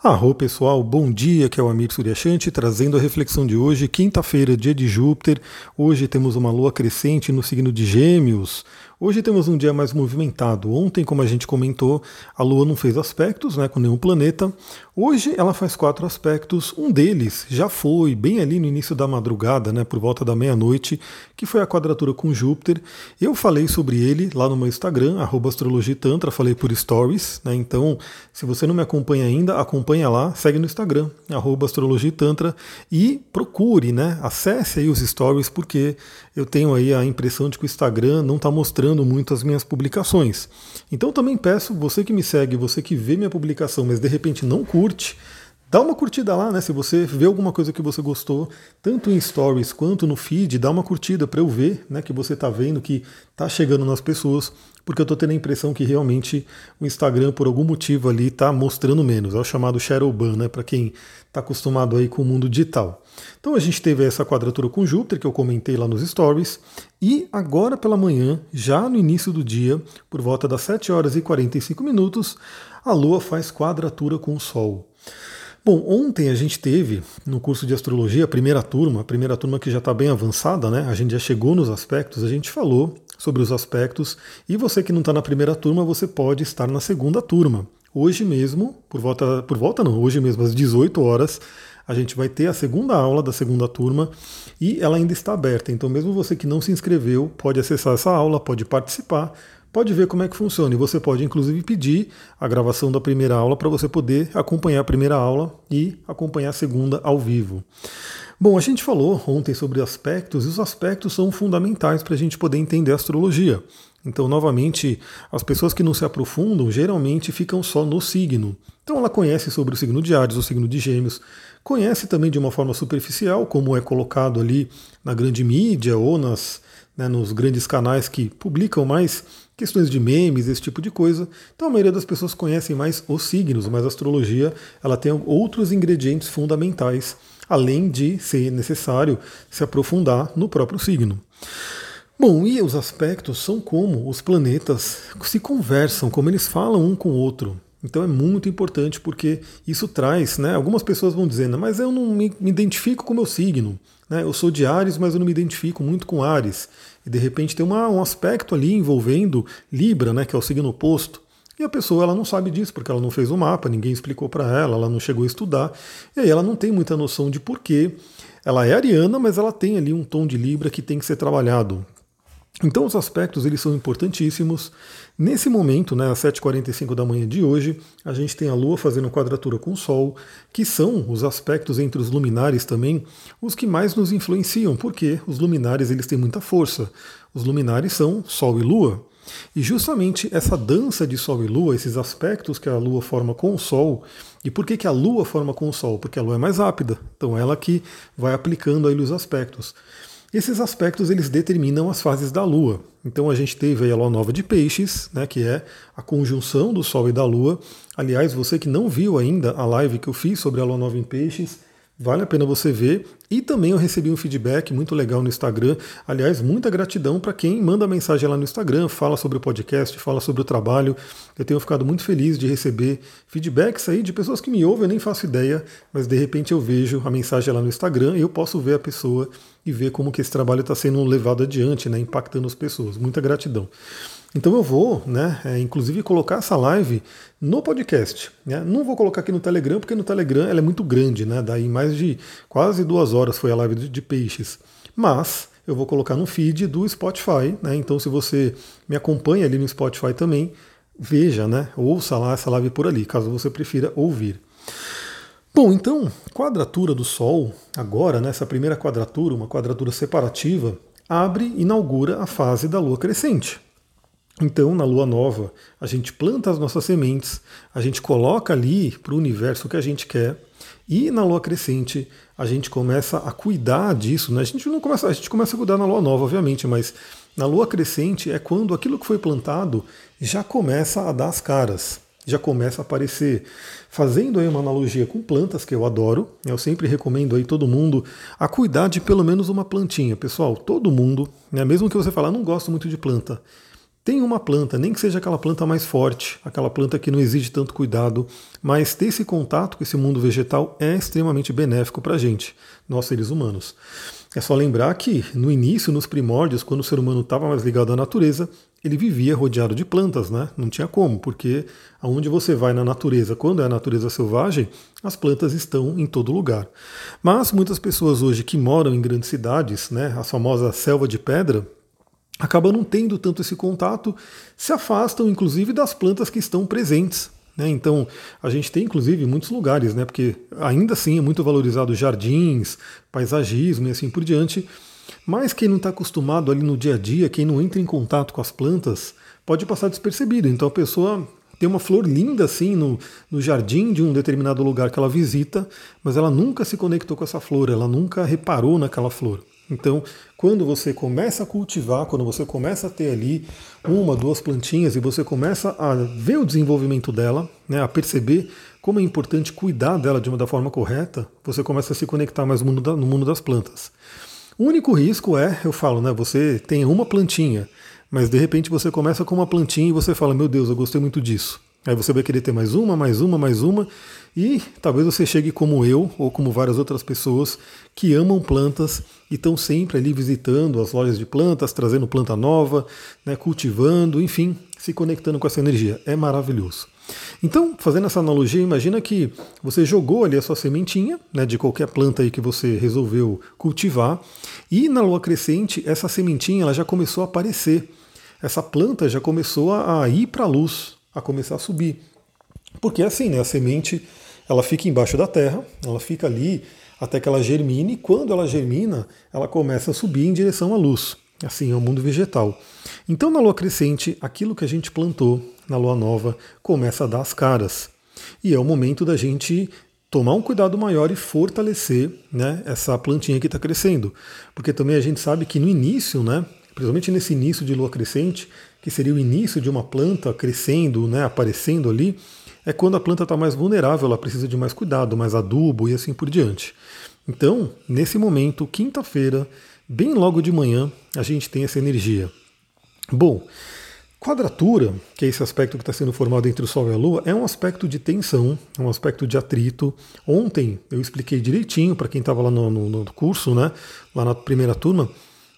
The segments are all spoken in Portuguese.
Arro pessoal, bom dia, que é o Amir Suryashanti trazendo a reflexão de hoje, quinta-feira, dia de Júpiter. Hoje temos uma lua crescente no signo de Gêmeos. Hoje temos um dia mais movimentado. Ontem, como a gente comentou, a Lua não fez aspectos né, com nenhum planeta. Hoje ela faz quatro aspectos. Um deles já foi bem ali no início da madrugada, né, por volta da meia-noite, que foi a quadratura com Júpiter. Eu falei sobre ele lá no meu Instagram, astrologitantra, falei por stories. Né, então, se você não me acompanha ainda, acompanha lá, segue no Instagram, astrologitantra, e procure, né, acesse aí os stories, porque eu tenho aí a impressão de que o Instagram não está mostrando muito as minhas publicações. Então também peço, você que me segue, você que vê minha publicação, mas de repente não curte, Dá uma curtida lá, né? Se você vê alguma coisa que você gostou, tanto em stories quanto no feed, dá uma curtida para eu ver, né, que você está vendo que está chegando nas pessoas, porque eu estou tendo a impressão que realmente o Instagram por algum motivo ali está mostrando menos. É o chamado shadow ban, né, para quem está acostumado aí com o mundo digital. Então a gente teve essa quadratura com Júpiter que eu comentei lá nos stories, e agora pela manhã, já no início do dia, por volta das 7 horas e 45 minutos, a Lua faz quadratura com o Sol. Bom, ontem a gente teve no curso de astrologia a primeira turma, a primeira turma que já está bem avançada, né? A gente já chegou nos aspectos, a gente falou sobre os aspectos, e você que não está na primeira turma, você pode estar na segunda turma. Hoje mesmo, por volta, por volta não, hoje mesmo às 18 horas, a gente vai ter a segunda aula da segunda turma e ela ainda está aberta. Então, mesmo você que não se inscreveu, pode acessar essa aula, pode participar pode ver como é que funciona. E você pode, inclusive, pedir a gravação da primeira aula para você poder acompanhar a primeira aula e acompanhar a segunda ao vivo. Bom, a gente falou ontem sobre aspectos, e os aspectos são fundamentais para a gente poder entender a astrologia. Então, novamente, as pessoas que não se aprofundam geralmente ficam só no signo. Então, ela conhece sobre o signo de Ares, o signo de Gêmeos, conhece também de uma forma superficial, como é colocado ali na grande mídia ou nas, né, nos grandes canais que publicam mais questões de memes, esse tipo de coisa. Então a maioria das pessoas conhecem mais os signos, mas a astrologia ela tem outros ingredientes fundamentais, além de ser necessário se aprofundar no próprio signo. Bom, e os aspectos são como os planetas se conversam, como eles falam um com o outro. Então é muito importante porque isso traz, né? Algumas pessoas vão dizendo, mas eu não me, identifico com o meu signo. Né? Eu sou de Ares, mas eu não me identifico muito com Ares. E de repente tem uma, um aspecto ali envolvendo Libra, né, que é o signo oposto. E a pessoa ela não sabe disso, porque ela não fez o mapa, ninguém explicou para ela, ela não chegou a estudar. E aí ela não tem muita noção de porquê. Ela é ariana, mas ela tem ali um tom de Libra que tem que ser trabalhado. Então os aspectos eles são importantíssimos. Nesse momento, né, às 7h45 da manhã de hoje, a gente tem a Lua fazendo quadratura com o Sol, que são os aspectos entre os luminares também, os que mais nos influenciam, porque os luminares eles têm muita força. Os luminares são Sol e Lua. E justamente essa dança de Sol e Lua, esses aspectos que a Lua forma com o Sol, e por que, que a Lua forma com o Sol? Porque a Lua é mais rápida, então ela que vai aplicando aí os aspectos. Esses aspectos eles determinam as fases da Lua. Então a gente teve a Lua Nova de Peixes, né, que é a conjunção do Sol e da Lua. Aliás, você que não viu ainda a live que eu fiz sobre a Lua Nova em Peixes, Vale a pena você ver. E também eu recebi um feedback muito legal no Instagram. Aliás, muita gratidão para quem manda mensagem lá no Instagram, fala sobre o podcast, fala sobre o trabalho. Eu tenho ficado muito feliz de receber feedbacks aí de pessoas que me ouvem, eu nem faço ideia, mas de repente eu vejo a mensagem lá no Instagram e eu posso ver a pessoa e ver como que esse trabalho está sendo levado adiante, né, impactando as pessoas. Muita gratidão. Então eu vou, né, é, inclusive colocar essa live no podcast. Né? Não vou colocar aqui no Telegram, porque no Telegram ela é muito grande, né? Daí mais de quase duas horas foi a live de, de peixes. Mas eu vou colocar no feed do Spotify, né? Então se você me acompanha ali no Spotify também, veja, né? Ouça lá essa live por ali, caso você prefira ouvir. Bom, então, quadratura do Sol, agora, nessa né, primeira quadratura, uma quadratura separativa, abre e inaugura a fase da Lua crescente. Então, na lua nova, a gente planta as nossas sementes, a gente coloca ali para o universo o que a gente quer, e na lua crescente a gente começa a cuidar disso. Né? A gente não começa, a gente começa a cuidar na lua nova, obviamente, mas na lua crescente é quando aquilo que foi plantado já começa a dar as caras, já começa a aparecer. Fazendo aí uma analogia com plantas que eu adoro, eu sempre recomendo aí todo mundo a cuidar de pelo menos uma plantinha, pessoal. Todo mundo, né? Mesmo que você falar, não gosto muito de planta tem uma planta, nem que seja aquela planta mais forte, aquela planta que não exige tanto cuidado, mas ter esse contato com esse mundo vegetal é extremamente benéfico para a gente, nós seres humanos. É só lembrar que no início, nos primórdios, quando o ser humano estava mais ligado à natureza, ele vivia rodeado de plantas, né? Não tinha como, porque aonde você vai na natureza, quando é a natureza selvagem, as plantas estão em todo lugar. Mas muitas pessoas hoje que moram em grandes cidades, né, a famosa selva de pedra, acabam não tendo tanto esse contato, se afastam inclusive das plantas que estão presentes. Né? Então, a gente tem inclusive muitos lugares, né? porque ainda assim é muito valorizado jardins, paisagismo e assim por diante, mas quem não está acostumado ali no dia a dia, quem não entra em contato com as plantas, pode passar despercebido. Então a pessoa tem uma flor linda assim no, no jardim de um determinado lugar que ela visita, mas ela nunca se conectou com essa flor, ela nunca reparou naquela flor. Então, quando você começa a cultivar, quando você começa a ter ali uma, duas plantinhas e você começa a ver o desenvolvimento dela, né, a perceber como é importante cuidar dela de uma da forma correta, você começa a se conectar mais no mundo, da, no mundo das plantas. O único risco é, eu falo, né, você tem uma plantinha, mas de repente você começa com uma plantinha e você fala, meu Deus, eu gostei muito disso. Aí você vai querer ter mais uma, mais uma, mais uma, e talvez você chegue como eu, ou como várias outras pessoas que amam plantas e estão sempre ali visitando as lojas de plantas, trazendo planta nova, né, cultivando, enfim, se conectando com essa energia. É maravilhoso. Então, fazendo essa analogia, imagina que você jogou ali a sua sementinha, né, de qualquer planta aí que você resolveu cultivar, e na lua crescente, essa sementinha ela já começou a aparecer. Essa planta já começou a ir para a luz, a começar a subir. Porque assim, né, a semente ela fica embaixo da terra, ela fica ali até que ela germine, e quando ela germina, ela começa a subir em direção à luz. Assim é o mundo vegetal. Então, na lua crescente, aquilo que a gente plantou na lua nova começa a dar as caras. E é o momento da gente tomar um cuidado maior e fortalecer né, essa plantinha que está crescendo. Porque também a gente sabe que no início, né, principalmente nesse início de lua crescente, que seria o início de uma planta crescendo, né, aparecendo ali, é quando a planta está mais vulnerável, ela precisa de mais cuidado, mais adubo e assim por diante. Então, nesse momento, quinta-feira, bem logo de manhã, a gente tem essa energia. Bom, quadratura, que é esse aspecto que está sendo formado entre o Sol e a Lua, é um aspecto de tensão, é um aspecto de atrito. Ontem eu expliquei direitinho para quem estava lá no, no, no curso, né, lá na primeira turma,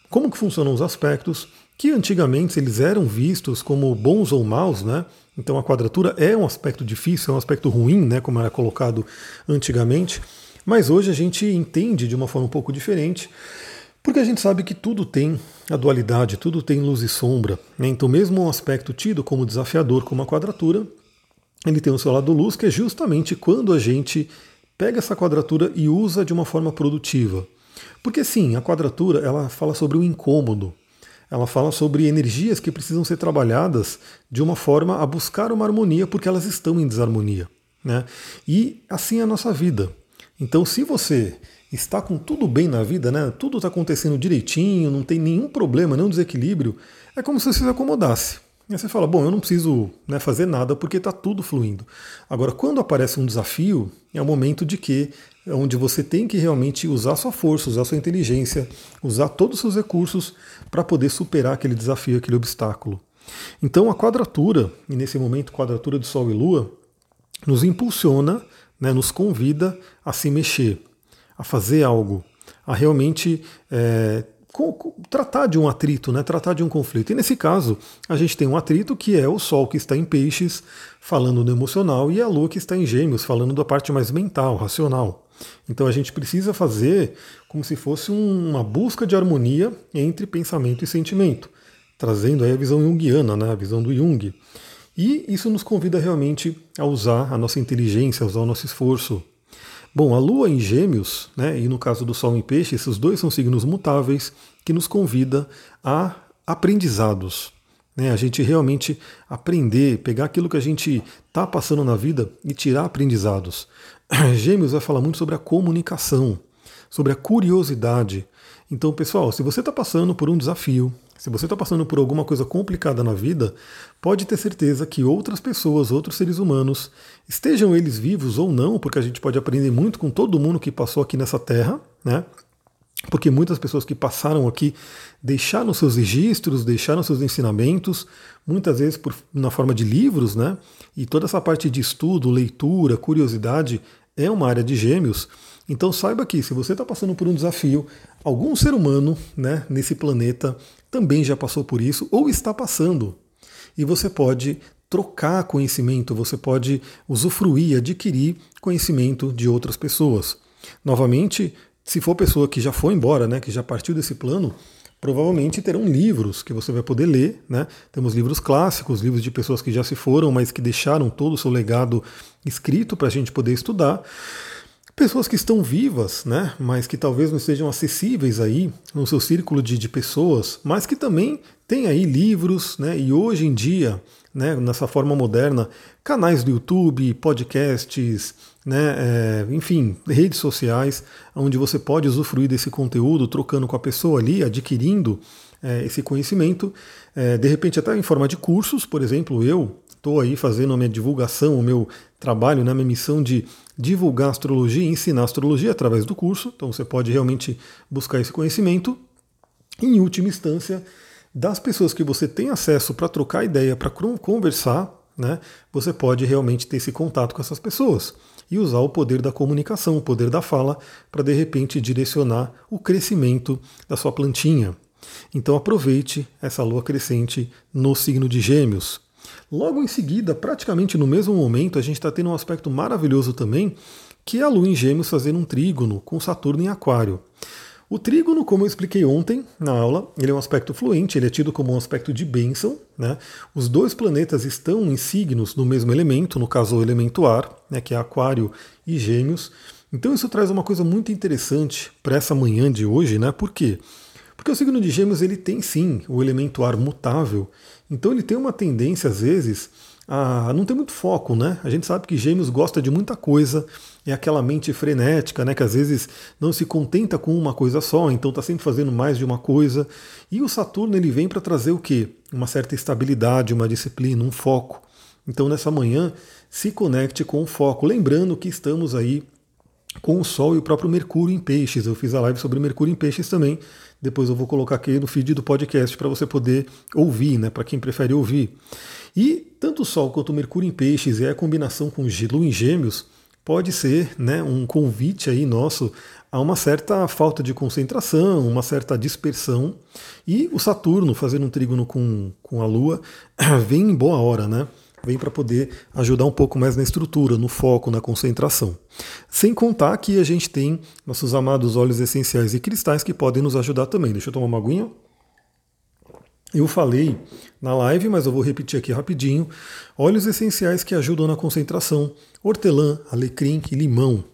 como que funcionam os aspectos, que antigamente eles eram vistos como bons ou maus, né? Então a quadratura é um aspecto difícil, é um aspecto ruim, né, como era colocado antigamente, mas hoje a gente entende de uma forma um pouco diferente, porque a gente sabe que tudo tem a dualidade, tudo tem luz e sombra. Né? Então, mesmo um aspecto tido como desafiador, como a quadratura, ele tem o seu lado luz, que é justamente quando a gente pega essa quadratura e usa de uma forma produtiva. Porque sim, a quadratura ela fala sobre o incômodo, ela fala sobre energias que precisam ser trabalhadas de uma forma a buscar uma harmonia, porque elas estão em desarmonia. Né? E assim é a nossa vida. Então, se você está com tudo bem na vida, né? tudo está acontecendo direitinho, não tem nenhum problema, nenhum desequilíbrio, é como se você se acomodasse. E você fala, bom, eu não preciso né, fazer nada porque está tudo fluindo. Agora, quando aparece um desafio, é o momento de que onde você tem que realmente usar sua força, usar sua inteligência, usar todos os seus recursos para poder superar aquele desafio, aquele obstáculo. Então a quadratura, e nesse momento quadratura de Sol e Lua, nos impulsiona, né, nos convida a se mexer, a fazer algo, a realmente é, tratar de um atrito, né, tratar de um conflito. E nesse caso, a gente tem um atrito que é o Sol que está em peixes, falando no emocional, e a Lua que está em gêmeos, falando da parte mais mental, racional. Então a gente precisa fazer como se fosse uma busca de harmonia entre pensamento e sentimento, trazendo aí a visão junguiana, né, a visão do Jung. E isso nos convida realmente a usar a nossa inteligência, a usar o nosso esforço. Bom, a Lua em Gêmeos, né, e no caso do Sol em Peixe, esses dois são signos mutáveis que nos convida a aprendizados. Né, a gente realmente aprender, pegar aquilo que a gente está passando na vida e tirar aprendizados. Gêmeos vai falar muito sobre a comunicação, sobre a curiosidade. Então, pessoal, se você está passando por um desafio, se você está passando por alguma coisa complicada na vida, pode ter certeza que outras pessoas, outros seres humanos, estejam eles vivos ou não, porque a gente pode aprender muito com todo mundo que passou aqui nessa terra, né? porque muitas pessoas que passaram aqui deixaram seus registros, deixaram seus ensinamentos, muitas vezes por, na forma de livros, né? E toda essa parte de estudo, leitura, curiosidade é uma área de gêmeos. Então saiba que se você está passando por um desafio, algum ser humano né, nesse planeta também já passou por isso ou está passando. E você pode trocar conhecimento, você pode usufruir, adquirir conhecimento de outras pessoas. Novamente, se for pessoa que já foi embora, né, que já partiu desse plano, provavelmente terão livros que você vai poder ler. Né? Temos livros clássicos, livros de pessoas que já se foram, mas que deixaram todo o seu legado escrito para a gente poder estudar. Pessoas que estão vivas, né, mas que talvez não estejam acessíveis aí no seu círculo de, de pessoas, mas que também tem aí livros, né, e hoje em dia, né, nessa forma moderna, canais do YouTube, podcasts, né, é, enfim, redes sociais, onde você pode usufruir desse conteúdo, trocando com a pessoa ali, adquirindo é, esse conhecimento, é, de repente até em forma de cursos, por exemplo, eu estou aí fazendo a minha divulgação, o meu trabalho, né, minha missão de divulgar astrologia e ensinar astrologia através do curso, então você pode realmente buscar esse conhecimento. Em última instância, das pessoas que você tem acesso para trocar ideia, para conversar, né, você pode realmente ter esse contato com essas pessoas e usar o poder da comunicação, o poder da fala, para de repente direcionar o crescimento da sua plantinha. Então aproveite essa lua crescente no signo de Gêmeos. Logo em seguida, praticamente no mesmo momento, a gente está tendo um aspecto maravilhoso também, que é a lua em Gêmeos fazendo um trígono com Saturno em Aquário. O trígono, como eu expliquei ontem na aula, ele é um aspecto fluente, ele é tido como um aspecto de bênção. Né? Os dois planetas estão em signos no mesmo elemento, no caso o elemento ar, né, que é Aquário e Gêmeos. Então isso traz uma coisa muito interessante para essa manhã de hoje, né? Por quê? Porque o signo de Gêmeos ele tem sim o elemento ar mutável, então ele tem uma tendência às vezes a não ter muito foco, né? A gente sabe que Gêmeos gosta de muita coisa, é aquela mente frenética, né? Que às vezes não se contenta com uma coisa só, então está sempre fazendo mais de uma coisa. E o Saturno ele vem para trazer o quê? Uma certa estabilidade, uma disciplina, um foco. Então nessa manhã se conecte com o foco, lembrando que estamos aí com o Sol e o próprio Mercúrio em Peixes. Eu fiz a live sobre Mercúrio em Peixes também. Depois eu vou colocar aqui no feed do podcast para você poder ouvir, né? Para quem prefere ouvir. E tanto o Sol quanto o Mercúrio em Peixes e a combinação com Lua em Gêmeos pode ser né, um convite aí nosso a uma certa falta de concentração, uma certa dispersão. E o Saturno fazendo um trígono com, com a Lua vem em boa hora, né? Vem para poder ajudar um pouco mais na estrutura, no foco, na concentração. Sem contar que a gente tem nossos amados óleos essenciais e cristais que podem nos ajudar também. Deixa eu tomar uma aguinha. Eu falei na live, mas eu vou repetir aqui rapidinho. Óleos essenciais que ajudam na concentração: hortelã, alecrim e limão.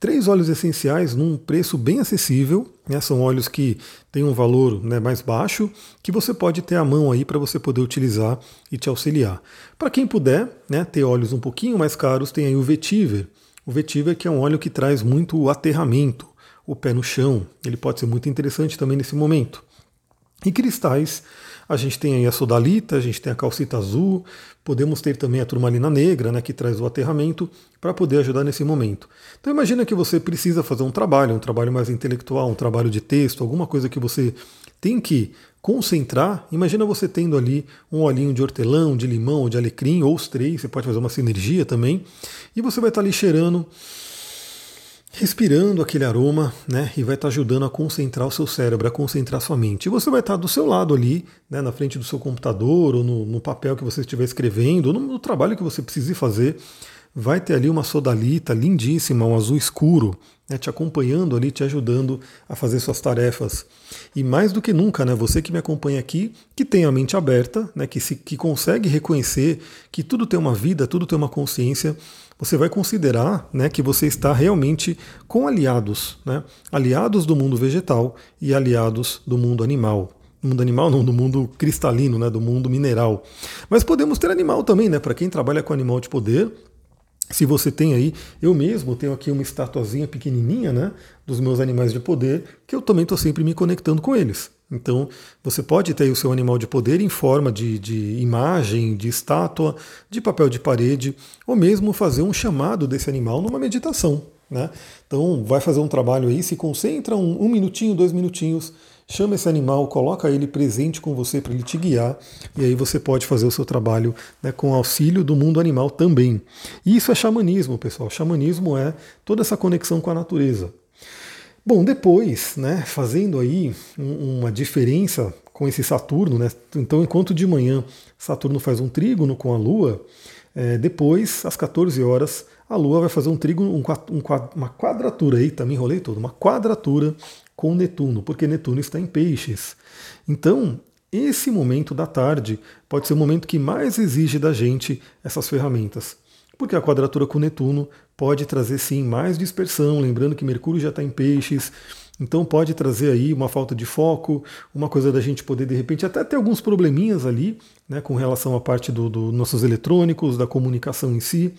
Três óleos essenciais num preço bem acessível, né? são óleos que têm um valor né, mais baixo, que você pode ter à mão aí para você poder utilizar e te auxiliar. Para quem puder né, ter óleos um pouquinho mais caros, tem aí o vetiver. O vetiver que é um óleo que traz muito aterramento, o pé no chão. Ele pode ser muito interessante também nesse momento. E cristais a gente tem aí a sodalita, a gente tem a calcita azul, podemos ter também a turmalina negra, né, que traz o aterramento, para poder ajudar nesse momento. Então imagina que você precisa fazer um trabalho, um trabalho mais intelectual, um trabalho de texto, alguma coisa que você tem que concentrar. Imagina você tendo ali um olhinho de hortelã, de limão, de alecrim, ou os três, você pode fazer uma sinergia também, e você vai estar ali cheirando respirando aquele aroma, né, e vai estar ajudando a concentrar o seu cérebro, a concentrar sua mente. E você vai estar do seu lado ali, né, na frente do seu computador, ou no, no papel que você estiver escrevendo, ou no, no, trabalho que você precise fazer, vai ter ali uma sodalita lindíssima, um azul escuro, né, te acompanhando ali, te ajudando a fazer suas tarefas. E mais do que nunca, né, você que me acompanha aqui, que tem a mente aberta, né, que, se, que consegue reconhecer que tudo tem uma vida, tudo tem uma consciência, você vai considerar né, que você está realmente com aliados, né, aliados do mundo vegetal e aliados do mundo animal. Do mundo animal não, do mundo cristalino, né, do mundo mineral. Mas podemos ter animal também, né? Para quem trabalha com animal de poder, se você tem aí, eu mesmo tenho aqui uma estatuazinha pequenininha, né, dos meus animais de poder, que eu também estou sempre me conectando com eles. Então, você pode ter o seu animal de poder em forma de, de imagem, de estátua, de papel de parede, ou mesmo fazer um chamado desse animal numa meditação. Né? Então vai fazer um trabalho aí, se concentra um, um minutinho, dois minutinhos, chama esse animal, coloca ele presente com você para ele te guiar, e aí você pode fazer o seu trabalho né, com auxílio do mundo animal também. E isso é xamanismo, pessoal. Xamanismo é toda essa conexão com a natureza. Bom, depois, né, fazendo aí uma diferença com esse Saturno, né, então enquanto de manhã Saturno faz um trígono com a Lua, é, depois, às 14 horas, a Lua vai fazer um trígono, um, um, uma quadratura, aí, me enrolei todo, uma quadratura com Netuno, porque Netuno está em peixes. Então, esse momento da tarde pode ser o momento que mais exige da gente essas ferramentas. Porque a quadratura com Netuno pode trazer sim mais dispersão, lembrando que Mercúrio já está em peixes, então pode trazer aí uma falta de foco, uma coisa da gente poder de repente até ter alguns probleminhas ali, né, com relação à parte dos do nossos eletrônicos, da comunicação em si.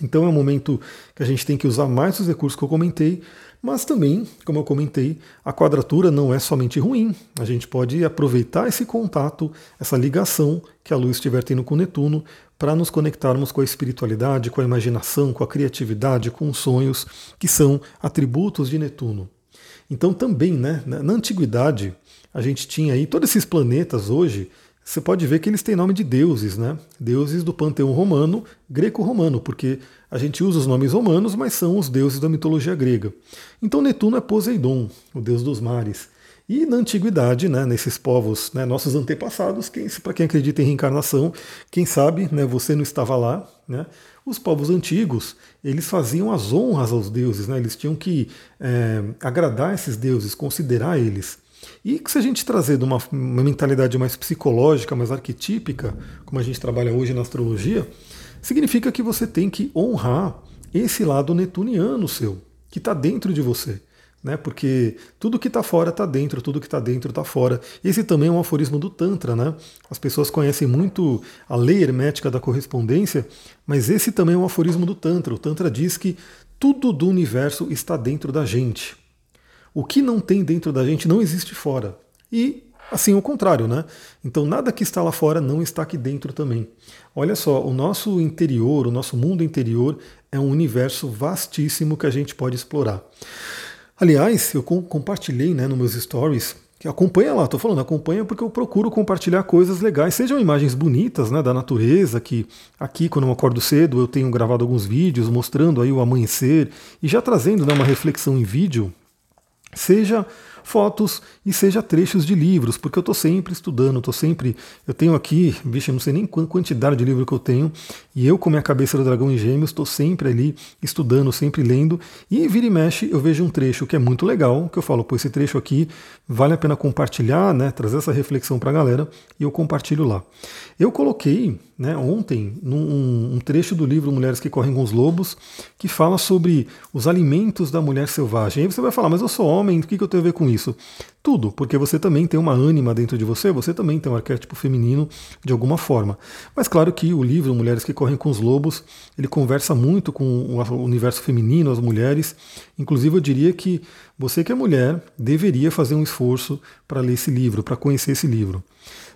Então é um momento que a gente tem que usar mais os recursos que eu comentei, mas também, como eu comentei, a quadratura não é somente ruim. A gente pode aproveitar esse contato, essa ligação que a luz estiver tendo com Netuno, para nos conectarmos com a espiritualidade, com a imaginação, com a criatividade, com os sonhos, que são atributos de Netuno. Então também, né, na antiguidade, a gente tinha aí todos esses planetas hoje, você pode ver que eles têm nome de deuses, né? Deuses do panteão romano, greco-romano, porque a gente usa os nomes romanos, mas são os deuses da mitologia grega. Então Netuno é Poseidon, o deus dos mares. E na antiguidade, né, nesses povos, né, nossos antepassados, para quem acredita em reencarnação, quem sabe, né, você não estava lá, né, os povos antigos, eles faziam as honras aos deuses, né, eles tinham que é, agradar esses deuses, considerar eles. E que se a gente trazer de uma, uma mentalidade mais psicológica, mais arquetípica, como a gente trabalha hoje na astrologia, significa que você tem que honrar esse lado netuniano seu, que está dentro de você. Né? Porque tudo que está fora está dentro, tudo que está dentro está fora. Esse também é um aforismo do Tantra. Né? As pessoas conhecem muito a lei hermética da correspondência, mas esse também é um aforismo do Tantra. O Tantra diz que tudo do universo está dentro da gente. O que não tem dentro da gente não existe fora. E assim o contrário, né? Então nada que está lá fora não está aqui dentro também. Olha só, o nosso interior, o nosso mundo interior é um universo vastíssimo que a gente pode explorar. Aliás, eu compartilhei né, nos meus stories acompanha lá, estou falando, acompanha porque eu procuro compartilhar coisas legais, sejam imagens bonitas né, da natureza, que aqui quando eu acordo cedo eu tenho gravado alguns vídeos mostrando aí o amanhecer e já trazendo né, uma reflexão em vídeo seja fotos e seja trechos de livros, porque eu estou sempre estudando, estou sempre. Eu tenho aqui, bicho, eu não sei nem quantidade de livro que eu tenho, e eu, com minha cabeça do dragão em gêmeos, estou sempre ali estudando, sempre lendo, e vira e mexe eu vejo um trecho que é muito legal, que eu falo, pô, esse trecho aqui vale a pena compartilhar, né, trazer essa reflexão para a galera, e eu compartilho lá. Eu coloquei né, ontem num, um trecho do livro Mulheres que Correm com os Lobos, que fala sobre os alimentos da mulher selvagem. Aí você vai falar, mas eu sou homem, o que, que eu tenho a ver com isso? Tudo, porque você também tem uma ânima dentro de você, você também tem um arquétipo feminino de alguma forma. Mas claro que o livro Mulheres que Correm com os Lobos, ele conversa muito com o universo feminino, as mulheres. Inclusive eu diria que você que é mulher deveria fazer um esforço para ler esse livro, para conhecer esse livro.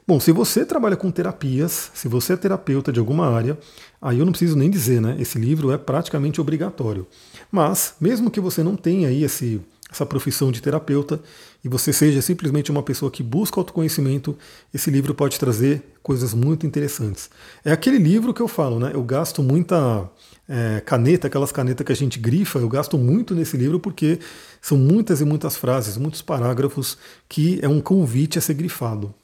Bom, se você trabalha com terapias, se você é terapeuta de alguma área, aí eu não preciso nem dizer, né? Esse livro é praticamente obrigatório. Mas, mesmo que você não tenha aí esse, essa profissão de terapeuta e você seja simplesmente uma pessoa que busca autoconhecimento, esse livro pode trazer coisas muito interessantes. É aquele livro que eu falo, né? Eu gasto muita é, caneta, aquelas canetas que a gente grifa, eu gasto muito nesse livro porque são muitas e muitas frases, muitos parágrafos que é um convite a ser grifado.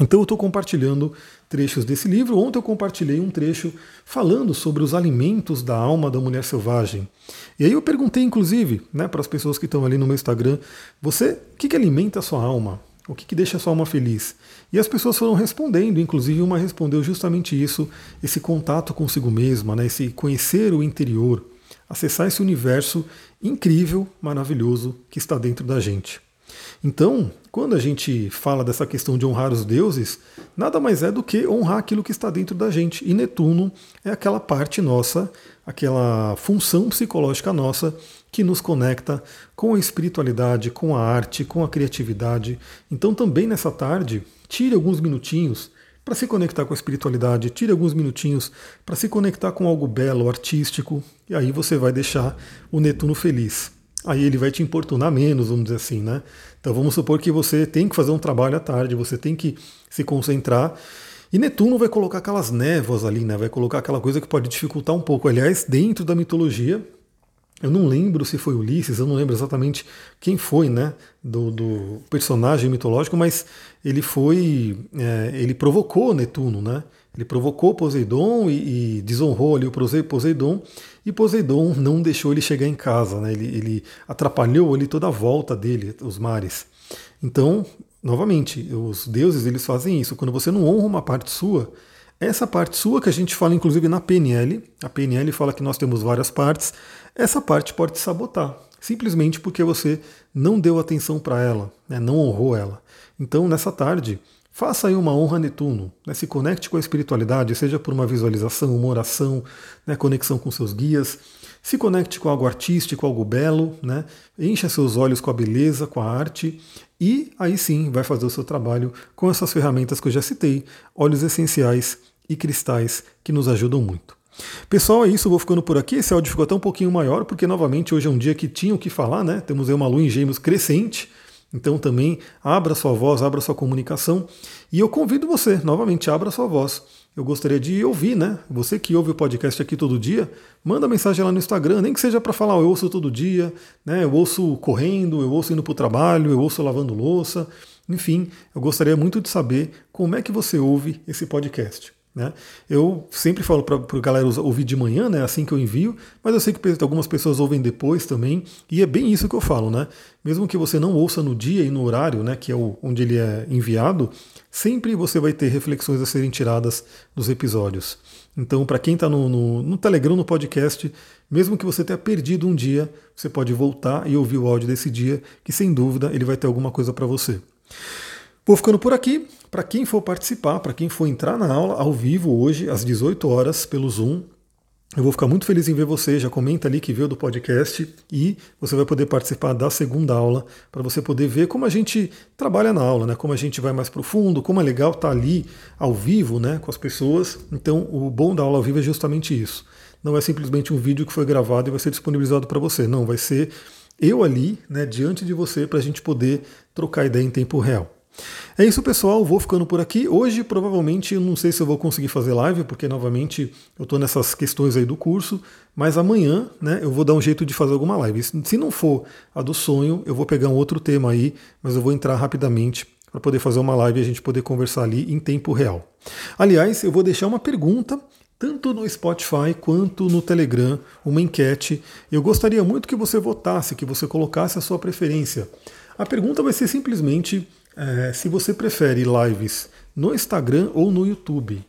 Então eu estou compartilhando trechos desse livro. Ontem eu compartilhei um trecho falando sobre os alimentos da alma da mulher selvagem. E aí eu perguntei, inclusive, né, para as pessoas que estão ali no meu Instagram, você, o que, que alimenta a sua alma? O que, que deixa a sua alma feliz? E as pessoas foram respondendo, inclusive uma respondeu justamente isso, esse contato consigo mesma, né, esse conhecer o interior, acessar esse universo incrível, maravilhoso que está dentro da gente. Então, quando a gente fala dessa questão de honrar os deuses, nada mais é do que honrar aquilo que está dentro da gente. E Netuno é aquela parte nossa, aquela função psicológica nossa que nos conecta com a espiritualidade, com a arte, com a criatividade. Então, também nessa tarde, tire alguns minutinhos para se conectar com a espiritualidade, tire alguns minutinhos para se conectar com algo belo, artístico, e aí você vai deixar o Netuno feliz. Aí ele vai te importunar menos, vamos dizer assim, né? Então vamos supor que você tem que fazer um trabalho à tarde, você tem que se concentrar. E Netuno vai colocar aquelas névoas ali, né? Vai colocar aquela coisa que pode dificultar um pouco. Aliás, dentro da mitologia, eu não lembro se foi Ulisses, eu não lembro exatamente quem foi, né, do, do personagem mitológico, mas ele foi, é, ele provocou Netuno, né? Ele provocou Poseidon e, e, desonrou ali o Poseidon, e Poseidon não deixou ele chegar em casa, né? Ele, ele atrapalhou ali toda a volta dele, os mares. Então, novamente, os deuses eles fazem isso. Quando você não honra uma parte sua, essa parte sua que a gente fala inclusive na PNL, a PNL fala que nós temos várias partes, essa parte pode te sabotar, simplesmente porque você não deu atenção para ela, né, não honrou ela. Então, nessa tarde, faça aí uma honra Netuno, né, se conecte com a espiritualidade, seja por uma visualização, uma oração, né, conexão com seus guias, se conecte com algo artístico, algo belo, né, encha seus olhos com a beleza, com a arte, e aí sim vai fazer o seu trabalho com essas ferramentas que eu já citei, óleos essenciais e cristais que nos ajudam muito. Pessoal, é isso, vou ficando por aqui. Esse áudio ficou até um pouquinho maior, porque novamente hoje é um dia que tinha o que falar, né? Temos aí uma lua em gêmeos crescente, então também abra sua voz, abra sua comunicação. E eu convido você, novamente, abra sua voz. Eu gostaria de ouvir, né? Você que ouve o podcast aqui todo dia, manda mensagem lá no Instagram, nem que seja para falar, eu ouço todo dia, né? Eu ouço correndo, eu ouço indo para o trabalho, eu ouço lavando louça. Enfim, eu gostaria muito de saber como é que você ouve esse podcast. Né? Eu sempre falo para a galera ouvir de manhã, né, assim que eu envio, mas eu sei que algumas pessoas ouvem depois também, e é bem isso que eu falo, né? Mesmo que você não ouça no dia e no horário, né, que é o, onde ele é enviado, sempre você vai ter reflexões a serem tiradas dos episódios. Então, para quem está no, no, no Telegram, no podcast, mesmo que você tenha perdido um dia, você pode voltar e ouvir o áudio desse dia, que sem dúvida ele vai ter alguma coisa para você. Vou ficando por aqui. Para quem for participar, para quem for entrar na aula ao vivo hoje, às 18 horas, pelo Zoom, eu vou ficar muito feliz em ver você. Já comenta ali que veio do podcast e você vai poder participar da segunda aula para você poder ver como a gente trabalha na aula, né? Como a gente vai mais profundo, como é legal estar tá ali ao vivo, né, com as pessoas. Então, o bom da aula ao vivo é justamente isso. Não é simplesmente um vídeo que foi gravado e vai ser disponibilizado para você. Não, vai ser eu ali, né, diante de você para a gente poder trocar ideia em tempo real. É isso, pessoal. Vou ficando por aqui. Hoje, provavelmente, eu não sei se eu vou conseguir fazer live, porque novamente eu estou nessas questões aí do curso. Mas amanhã, né, eu vou dar um jeito de fazer alguma live. Se não for a do sonho, eu vou pegar um outro tema aí, mas eu vou entrar rapidamente para poder fazer uma live e a gente poder conversar ali em tempo real. Aliás, eu vou deixar uma pergunta tanto no Spotify quanto no Telegram, uma enquete. Eu gostaria muito que você votasse, que você colocasse a sua preferência. A pergunta vai ser simplesmente é, se você prefere lives no Instagram ou no YouTube.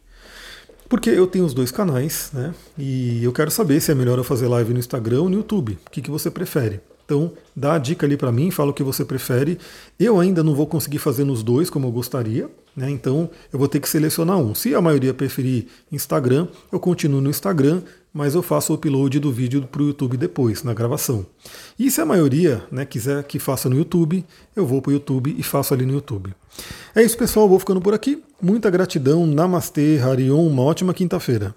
Porque eu tenho os dois canais, né? E eu quero saber se é melhor eu fazer live no Instagram ou no YouTube. O que, que você prefere? Então, dá a dica ali para mim, fala o que você prefere. Eu ainda não vou conseguir fazer nos dois como eu gostaria, né? Então, eu vou ter que selecionar um. Se a maioria preferir Instagram, eu continuo no Instagram, mas eu faço o upload do vídeo para o YouTube depois, na gravação. E se a maioria né, quiser que faça no YouTube, eu vou para o YouTube e faço ali no YouTube. É isso, pessoal. Vou ficando por aqui. Muita gratidão. Namastê, Harion. Uma ótima quinta-feira.